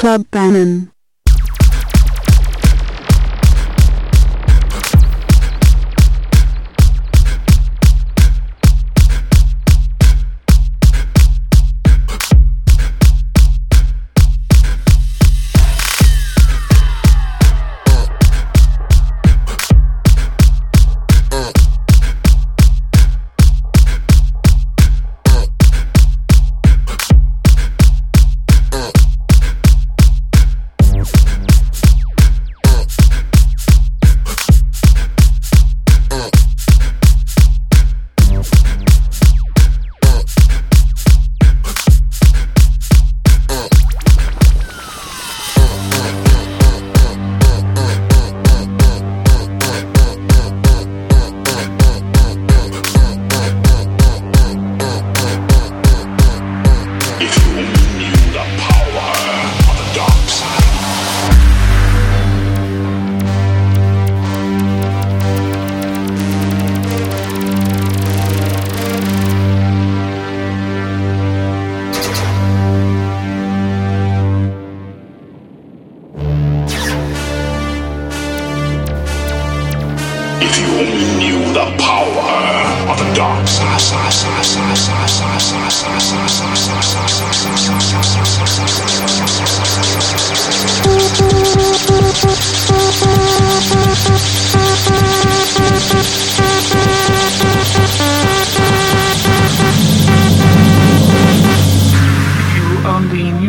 Club Bannon.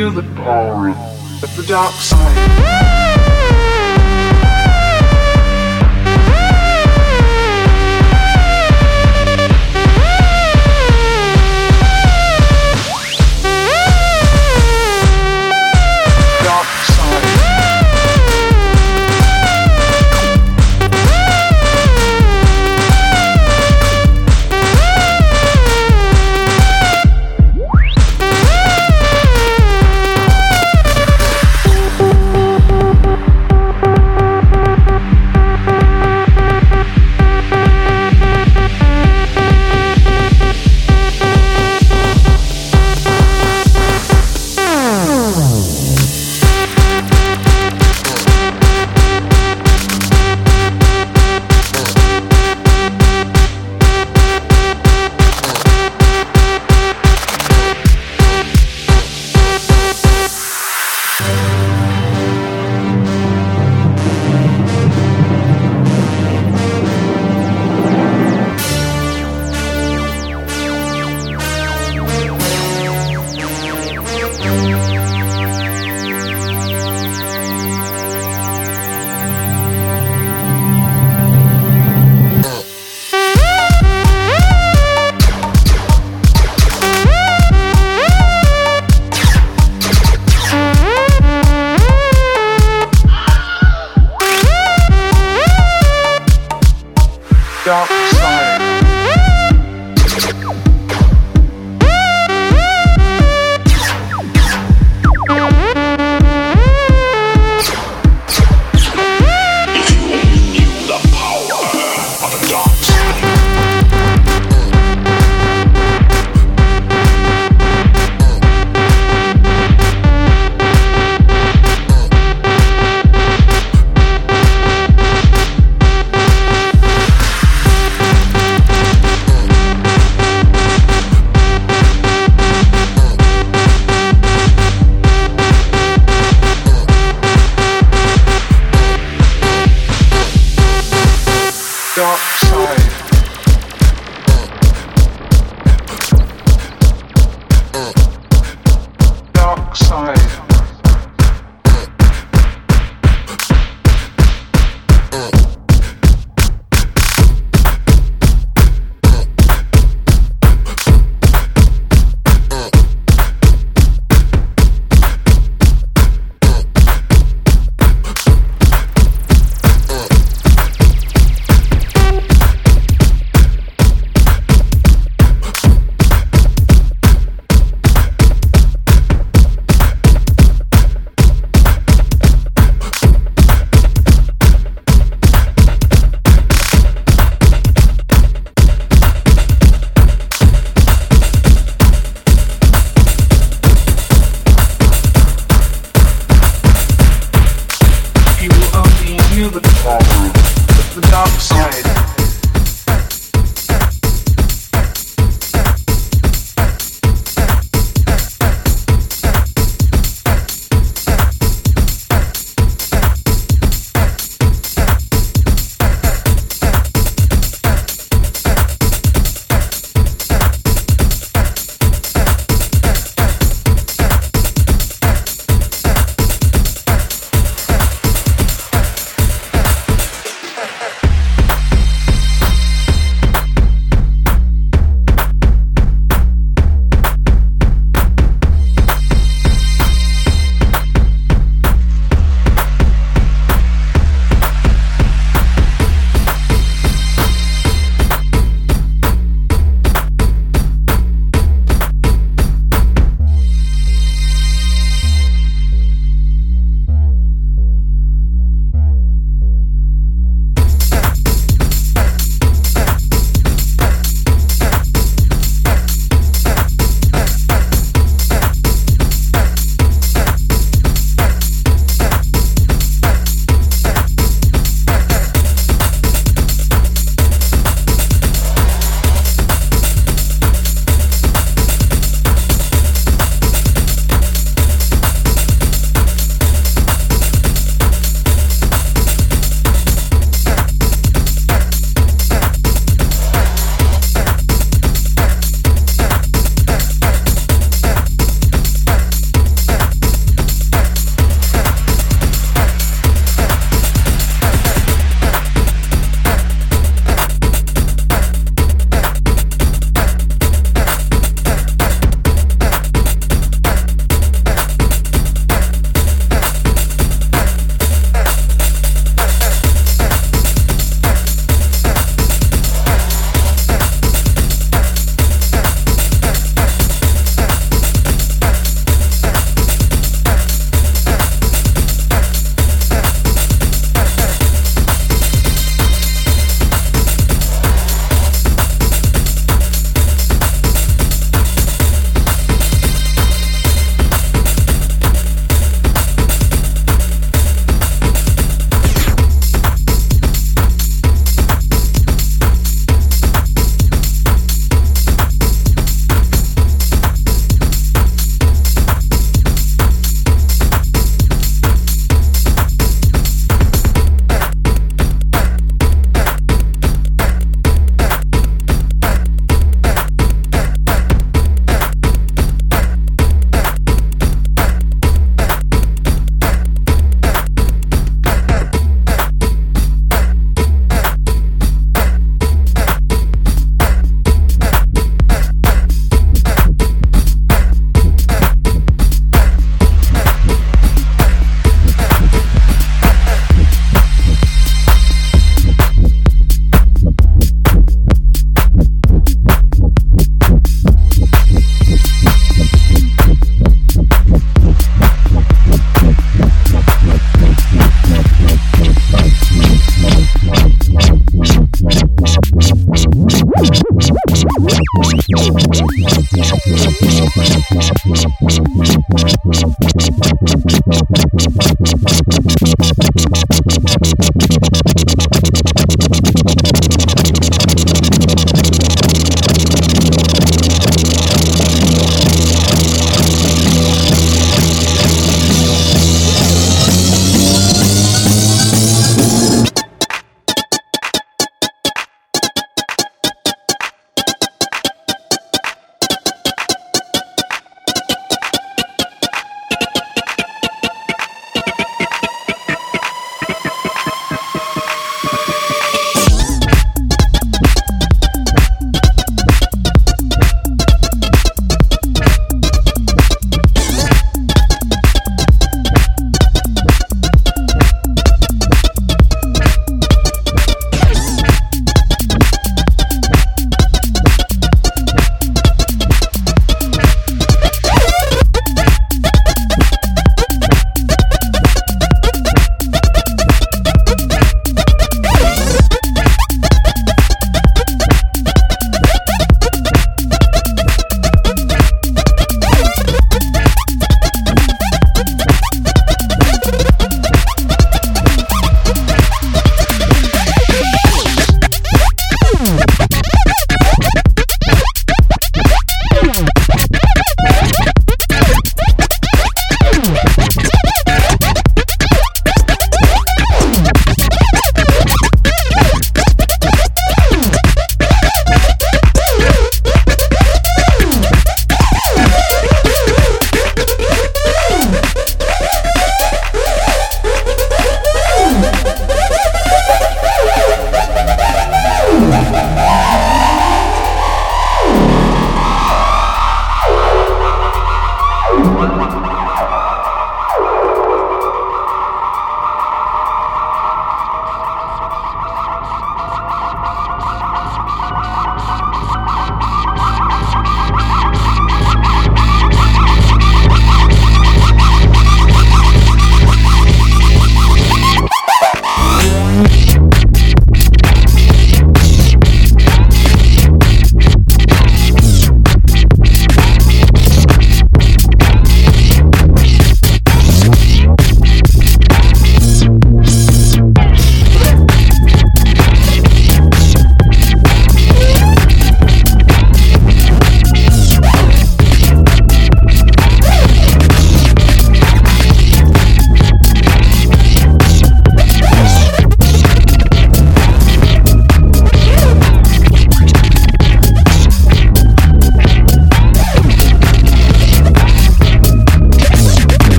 feel the power of the dark side.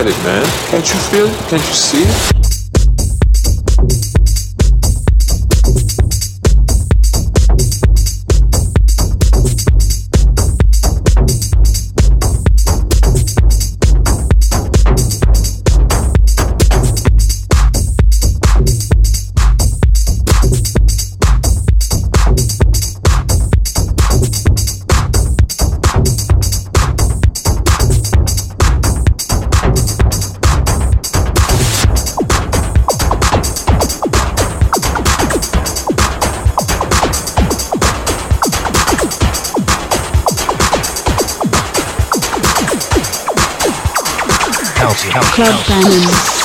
At it, man. Can't you feel it? Can't you see it? Club Bannon.